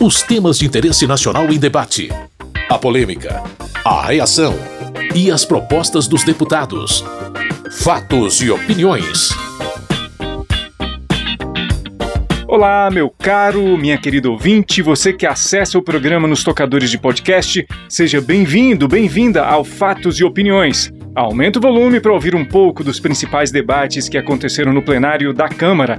Os temas de interesse nacional em debate. A polêmica. A reação. E as propostas dos deputados. Fatos e opiniões. Olá, meu caro, minha querida ouvinte, você que acessa o programa nos tocadores de podcast, seja bem-vindo, bem-vinda ao Fatos e Opiniões. Aumenta o volume para ouvir um pouco dos principais debates que aconteceram no plenário da Câmara.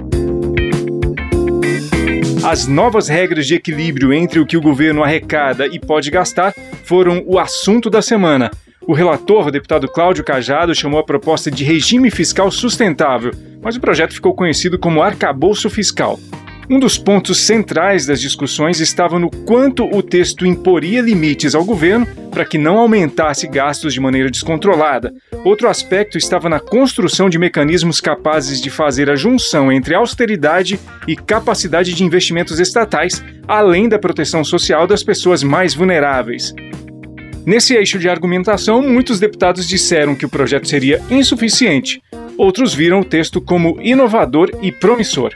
As novas regras de equilíbrio entre o que o governo arrecada e pode gastar foram o assunto da semana. O relator, o deputado Cláudio Cajado, chamou a proposta de regime fiscal sustentável, mas o projeto ficou conhecido como arcabouço fiscal. Um dos pontos centrais das discussões estava no quanto o texto imporia limites ao governo para que não aumentasse gastos de maneira descontrolada. Outro aspecto estava na construção de mecanismos capazes de fazer a junção entre austeridade e capacidade de investimentos estatais, além da proteção social das pessoas mais vulneráveis. Nesse eixo de argumentação, muitos deputados disseram que o projeto seria insuficiente. Outros viram o texto como inovador e promissor.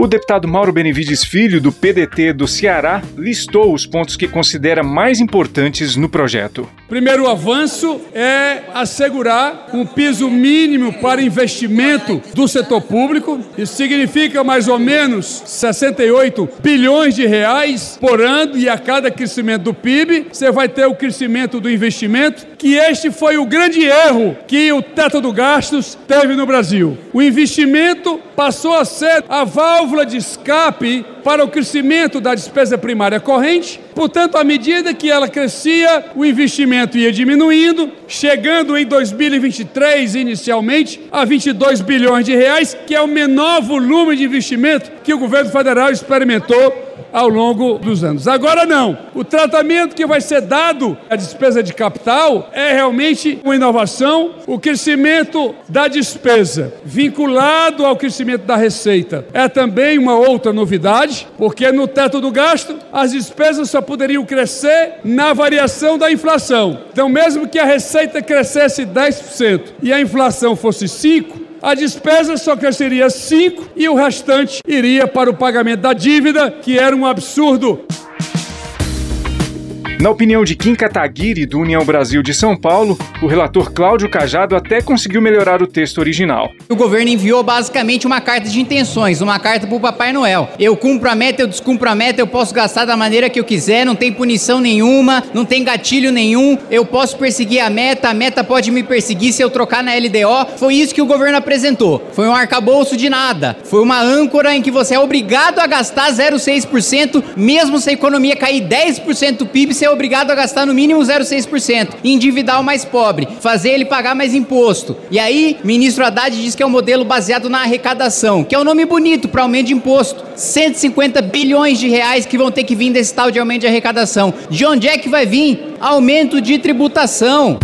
O deputado Mauro Benevides Filho, do PDT do Ceará, listou os pontos que considera mais importantes no projeto. Primeiro avanço é assegurar um piso mínimo para investimento do setor público. Isso significa mais ou menos 68 bilhões de reais por ano e a cada crescimento do PIB, você vai ter o crescimento do investimento, que este foi o grande erro que o teto do gastos teve no Brasil. O investimento passou a ser a válvula de escape para o crescimento da despesa primária corrente. Portanto, à medida que ela crescia, o investimento ia diminuindo, chegando em 2023 inicialmente a 22 bilhões de reais, que é o menor volume de investimento que o governo federal experimentou ao longo dos anos. Agora não. O tratamento que vai ser dado à despesa de capital é realmente uma inovação. O crescimento da despesa vinculado ao crescimento da receita é também uma outra novidade, porque no teto do gasto as despesas só poderiam crescer na variação da inflação. Então, mesmo que a receita crescesse 10% e a inflação fosse 5, a despesa só cresceria 5 e o restante iria para o pagamento da dívida, que era um absurdo. Na opinião de Kim Kataguiri, do União Brasil de São Paulo, o relator Cláudio Cajado até conseguiu melhorar o texto original. O governo enviou basicamente uma carta de intenções, uma carta para o Papai Noel. Eu cumpro a meta, eu descumpro a meta, eu posso gastar da maneira que eu quiser, não tem punição nenhuma, não tem gatilho nenhum, eu posso perseguir a meta, a meta pode me perseguir se eu trocar na LDO. Foi isso que o governo apresentou. Foi um arcabouço de nada. Foi uma âncora em que você é obrigado a gastar 0,6%, mesmo se a economia cair 10% do PIB, você é obrigado a gastar no mínimo 0,6%, endividar o mais pobre, fazer ele pagar mais imposto. E aí, ministro Haddad diz que é um modelo baseado na arrecadação, que é um nome bonito para aumento de imposto. 150 bilhões de reais que vão ter que vir desse tal de aumento de arrecadação. De onde é que vai vir? Aumento de tributação.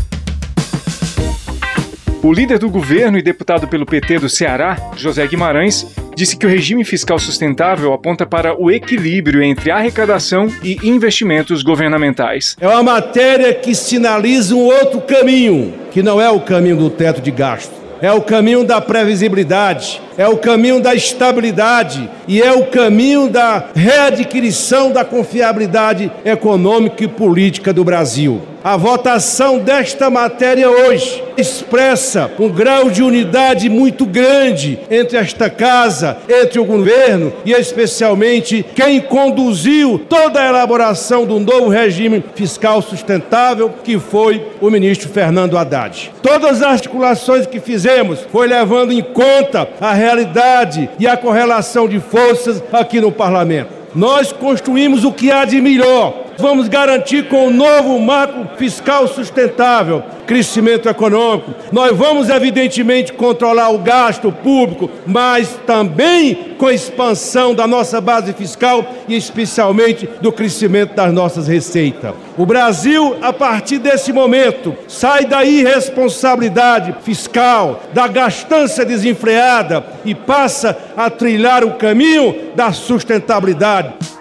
O líder do governo e deputado pelo PT do Ceará, José Guimarães, disse que o regime fiscal sustentável aponta para o equilíbrio entre arrecadação e investimentos governamentais. É uma matéria que sinaliza um outro caminho, que não é o caminho do teto de gasto. É o caminho da previsibilidade, é o caminho da estabilidade e é o caminho da readquirição da confiabilidade econômica e política do Brasil. A votação desta matéria hoje expressa um grau de unidade muito grande entre esta casa, entre o governo e especialmente quem conduziu toda a elaboração do novo regime fiscal sustentável, que foi o ministro Fernando Haddad. Todas as articulações que fizemos foi levando em conta a realidade e a correlação de forças aqui no parlamento. Nós construímos o que há de melhor Vamos garantir com o novo marco fiscal sustentável crescimento econômico. Nós vamos, evidentemente, controlar o gasto público, mas também com a expansão da nossa base fiscal e, especialmente, do crescimento das nossas receitas. O Brasil, a partir desse momento, sai da irresponsabilidade fiscal, da gastança desenfreada e passa a trilhar o caminho da sustentabilidade.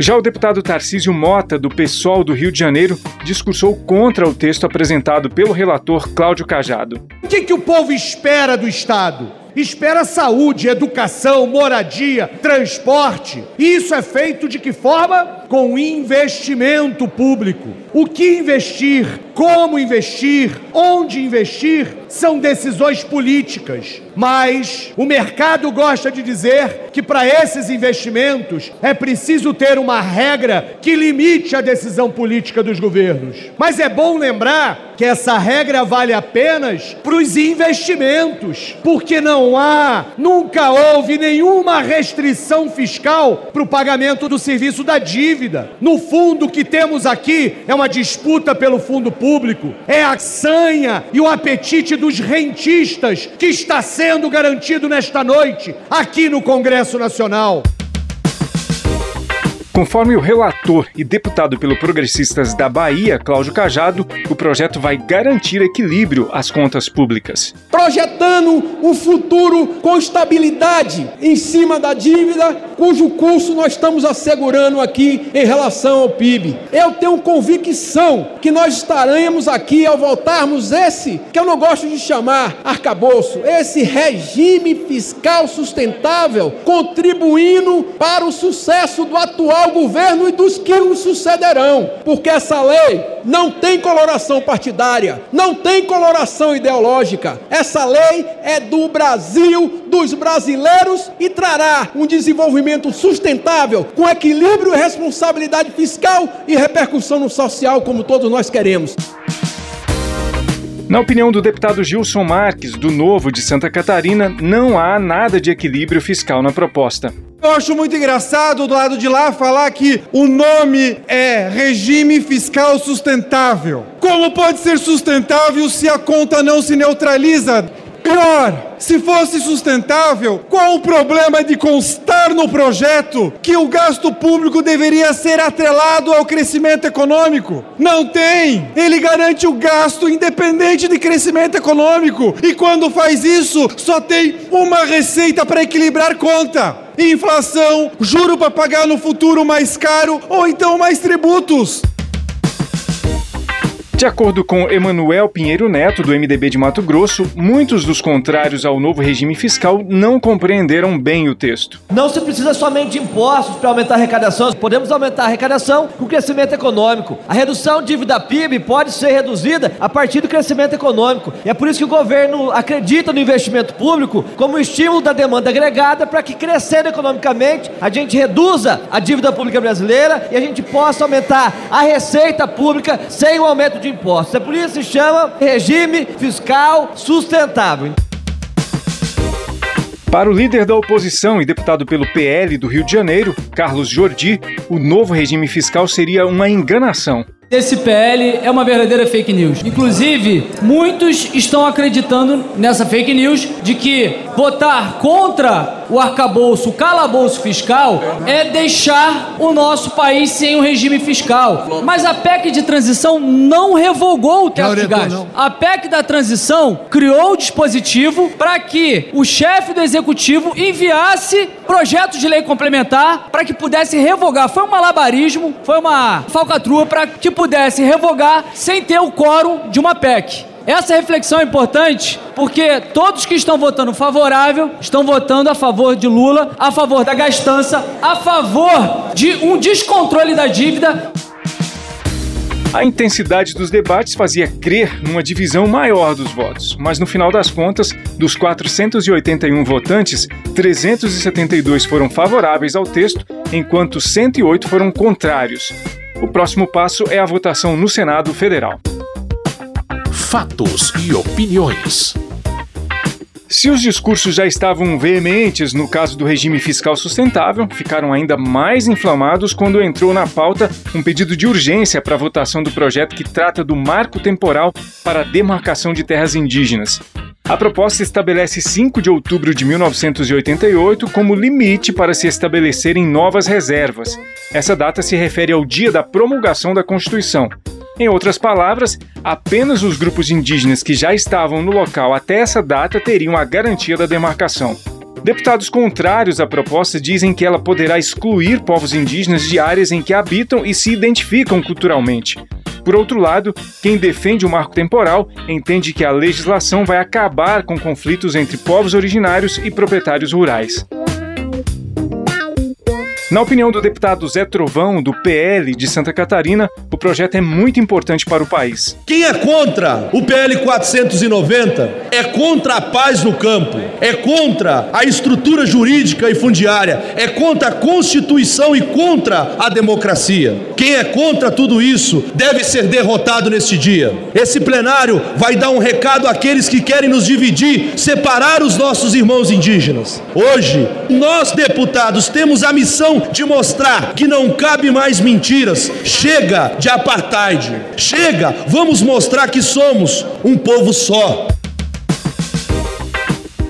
Já o deputado Tarcísio Mota, do PSOL do Rio de Janeiro, discursou contra o texto apresentado pelo relator Cláudio Cajado. O que, que o povo espera do Estado? espera saúde, educação, moradia, transporte. E isso é feito de que forma? Com investimento público. O que investir, como investir, onde investir, são decisões políticas. Mas o mercado gosta de dizer que para esses investimentos é preciso ter uma regra que limite a decisão política dos governos. Mas é bom lembrar que essa regra vale apenas para os investimentos, porque não há, nunca houve nenhuma restrição fiscal para o pagamento do serviço da dívida. No fundo, o que temos aqui é uma disputa pelo fundo público, é a sanha e o apetite dos rentistas que está sendo garantido nesta noite aqui no Congresso Nacional. Conforme o relator e deputado pelo Progressistas da Bahia, Cláudio Cajado, o projeto vai garantir equilíbrio às contas públicas. Projetando um futuro com estabilidade em cima da dívida, cujo curso nós estamos assegurando aqui em relação ao PIB. Eu tenho convicção que nós estaremos aqui ao voltarmos esse, que eu não gosto de chamar arcabouço, esse regime fiscal sustentável, contribuindo para o sucesso do atual governo e dos que o sucederão, porque essa lei não tem coloração partidária, não tem coloração ideológica. Essa lei é do Brasil, dos brasileiros e trará um desenvolvimento sustentável, com equilíbrio e responsabilidade fiscal e repercussão no social, como todos nós queremos. Na opinião do deputado Gilson Marques, do Novo de Santa Catarina, não há nada de equilíbrio fiscal na proposta. Eu acho muito engraçado do lado de lá falar que o nome é regime fiscal sustentável. Como pode ser sustentável se a conta não se neutraliza? Pior, se fosse sustentável, qual o problema de constar no projeto que o gasto público deveria ser atrelado ao crescimento econômico? Não tem! Ele garante o gasto independente de crescimento econômico. E quando faz isso, só tem uma receita para equilibrar conta inflação, juro para pagar no futuro mais caro ou então mais tributos. De acordo com Emanuel Pinheiro Neto, do MDB de Mato Grosso, muitos dos contrários ao novo regime fiscal não compreenderam bem o texto. Não se precisa somente de impostos para aumentar a arrecadação, podemos aumentar a arrecadação com crescimento econômico. A redução de dívida PIB pode ser reduzida a partir do crescimento econômico. E é por isso que o governo acredita no investimento público como estímulo da demanda agregada para que, crescendo economicamente, a gente reduza a dívida pública brasileira e a gente possa aumentar a receita pública sem o aumento de impostos. É por isso que se chama regime fiscal sustentável. Para o líder da oposição e deputado pelo PL do Rio de Janeiro, Carlos Jordi, o novo regime fiscal seria uma enganação. Esse PL é uma verdadeira fake news. Inclusive, muitos estão acreditando nessa fake news de que votar contra o arcabouço, o calabouço fiscal, é deixar o nosso país sem um regime fiscal. Mas a PEC de transição não revogou o teto de gastos. A PEC da transição criou o dispositivo para que o chefe do executivo enviasse projetos de lei complementar para que pudesse revogar. Foi um malabarismo, foi uma falcatrua para que pudesse revogar sem ter o quórum de uma PEC. Essa reflexão é importante porque todos que estão votando favorável estão votando a favor de Lula, a favor da gastança, a favor de um descontrole da dívida. A intensidade dos debates fazia crer numa divisão maior dos votos, mas no final das contas, dos 481 votantes, 372 foram favoráveis ao texto, enquanto 108 foram contrários. O próximo passo é a votação no Senado Federal. Fatos e opiniões. Se os discursos já estavam veementes no caso do regime fiscal sustentável, ficaram ainda mais inflamados quando entrou na pauta um pedido de urgência para a votação do projeto que trata do marco temporal para a demarcação de terras indígenas. A proposta estabelece 5 de outubro de 1988 como limite para se estabelecerem novas reservas. Essa data se refere ao dia da promulgação da Constituição. Em outras palavras, apenas os grupos indígenas que já estavam no local até essa data teriam a garantia da demarcação. Deputados contrários à proposta dizem que ela poderá excluir povos indígenas de áreas em que habitam e se identificam culturalmente. Por outro lado, quem defende o marco temporal entende que a legislação vai acabar com conflitos entre povos originários e proprietários rurais. Na opinião do deputado Zé Trovão, do PL de Santa Catarina, o projeto é muito importante para o país. Quem é contra o PL 490 é contra a paz no campo, é contra a estrutura jurídica e fundiária, é contra a Constituição e contra a democracia. Quem é contra tudo isso deve ser derrotado neste dia. Esse plenário vai dar um recado àqueles que querem nos dividir, separar os nossos irmãos indígenas. Hoje, nós deputados temos a missão de mostrar que não cabe mais mentiras. Chega de apartheid. Chega, vamos mostrar que somos um povo só.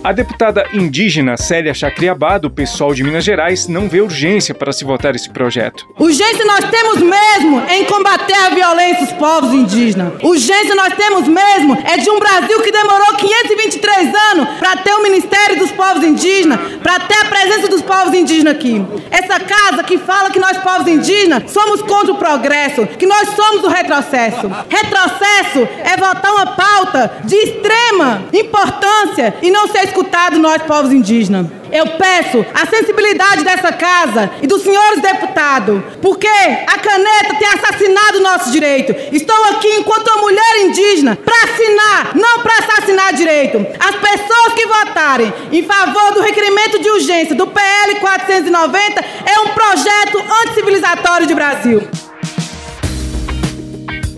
A deputada indígena Célia Chacriabá, do PSOL de Minas Gerais, não vê urgência para se votar esse projeto. Urgência nós temos mesmo em combater a violência dos povos indígenas. Urgência nós temos mesmo é de um Brasil que demorou 523 anos para ter o Ministério dos Povos Indígenas, para ter a presença dos povos indígenas aqui. Essa casa que fala que nós, povos indígenas, somos contra o progresso, que nós somos o retrocesso. Retrocesso é votar uma pauta de extrema importância e não ser escutado nós, povos indígenas. Eu peço a sensibilidade dessa casa e dos senhores deputados, porque a caneta tem assassinado o nosso direito. Estou aqui enquanto mulher indígena para assinar, não para assassinar direito. As pessoas que votarem em favor do requerimento de urgência do PL 490 é um projeto anticivilizatório de Brasil.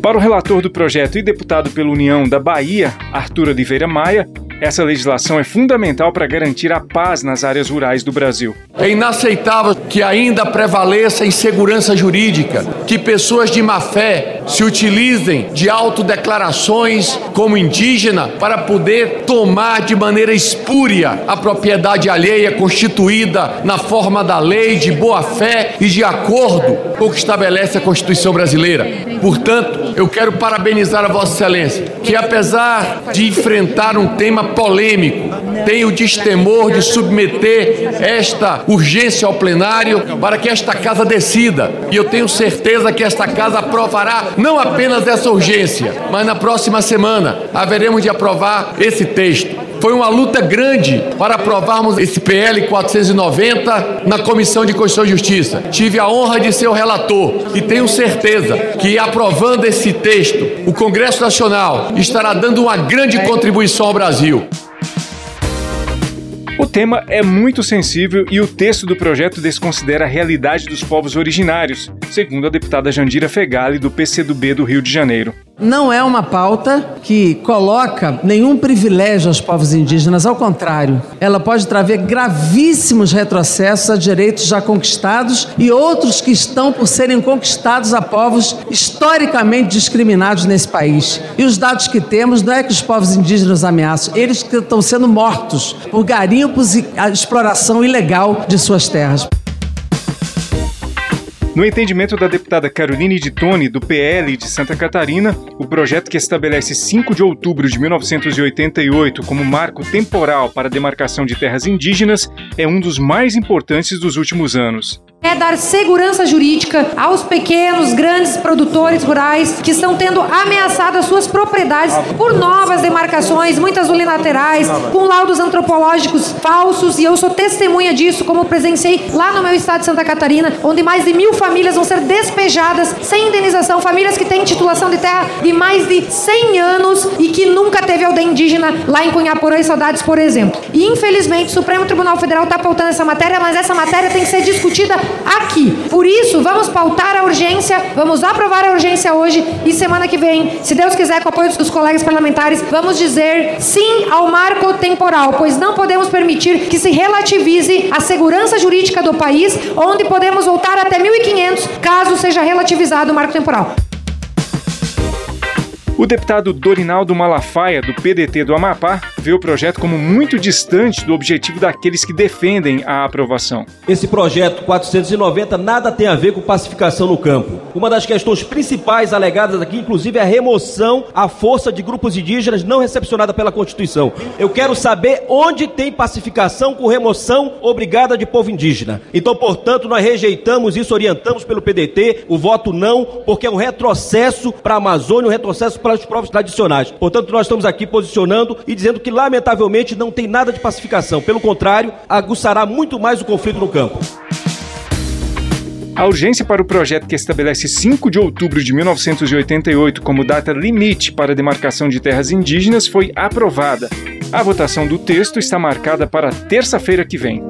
Para o relator do projeto e deputado pela União da Bahia, Arthur Oliveira Maia, essa legislação é fundamental para garantir a paz nas áreas rurais do Brasil. É inaceitável que ainda prevaleça a insegurança jurídica, que pessoas de má fé se utilizem de autodeclarações como indígena para poder tomar de maneira espúria a propriedade alheia constituída na forma da lei, de boa fé e de acordo com o que estabelece a Constituição brasileira. Portanto, eu quero parabenizar a Vossa Excelência, que apesar de enfrentar um tema polêmico, tem o destemor de submeter esta urgência ao plenário para que esta casa decida. E eu tenho certeza que esta casa aprovará não apenas essa urgência, mas na próxima semana haveremos de aprovar esse texto. Foi uma luta grande para aprovarmos esse PL 490 na Comissão de Constituição e Justiça. Tive a honra de ser o relator e tenho certeza que aprovando esse texto, o Congresso Nacional estará dando uma grande contribuição ao Brasil. O tema é muito sensível e o texto do projeto desconsidera a realidade dos povos originários, segundo a deputada Jandira Fegali, do PCdoB do Rio de Janeiro. Não é uma pauta que coloca nenhum privilégio aos povos indígenas, ao contrário, ela pode trazer gravíssimos retrocessos a direitos já conquistados e outros que estão por serem conquistados a povos historicamente discriminados nesse país. E os dados que temos não é que os povos indígenas ameaçam, eles que estão sendo mortos por garimpos e a exploração ilegal de suas terras. No entendimento da deputada Caroline de Tone, do PL de Santa Catarina, o projeto que estabelece 5 de outubro de 1988 como marco temporal para a demarcação de terras indígenas é um dos mais importantes dos últimos anos é dar segurança jurídica aos pequenos, grandes produtores rurais que estão tendo ameaçadas suas propriedades por novas demarcações, muitas unilaterais, com laudos antropológicos falsos, e eu sou testemunha disso, como presenciei lá no meu estado de Santa Catarina, onde mais de mil famílias vão ser despejadas sem indenização, famílias que têm titulação de terra de mais de 100 anos e que nunca teve aldeia indígena lá em Cunhaporã e Saudades, por exemplo. E infelizmente o Supremo Tribunal Federal está pautando essa matéria, mas essa matéria tem que ser discutida aqui. Por isso, vamos pautar a urgência, vamos aprovar a urgência hoje e semana que vem, se Deus quiser, com o apoio dos colegas parlamentares, vamos dizer sim ao marco temporal, pois não podemos permitir que se relativize a segurança jurídica do país, onde podemos voltar até 1500 caso seja relativizado o marco temporal. O deputado Dorinaldo Malafaia, do PDT do Amapá, vê o projeto como muito distante do objetivo daqueles que defendem a aprovação. Esse projeto 490 nada tem a ver com pacificação no campo. Uma das questões principais alegadas aqui, inclusive, é a remoção à força de grupos indígenas não recepcionada pela Constituição. Eu quero saber onde tem pacificação com remoção obrigada de povo indígena. Então, portanto, nós rejeitamos isso, orientamos pelo PDT o voto não, porque é um retrocesso para a Amazônia, um retrocesso para os povos tradicionais. Portanto, nós estamos aqui posicionando e dizendo que, lamentavelmente, não tem nada de pacificação. Pelo contrário, aguçará muito mais o conflito no campo. A urgência para o projeto que estabelece 5 de outubro de 1988 como data limite para a demarcação de terras indígenas foi aprovada. A votação do texto está marcada para terça-feira que vem.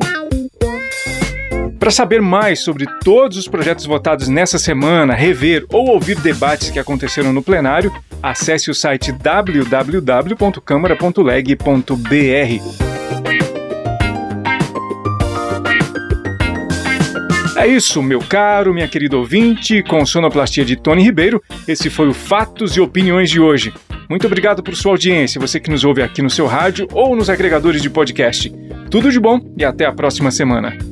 Para saber mais sobre todos os projetos votados nessa semana, rever ou ouvir debates que aconteceram no plenário, acesse o site www.câmara.leg.br. É isso, meu caro, minha querida ouvinte, com sonoplastia de Tony Ribeiro, esse foi o Fatos e Opiniões de hoje. Muito obrigado por sua audiência, você que nos ouve aqui no seu rádio ou nos agregadores de podcast. Tudo de bom e até a próxima semana.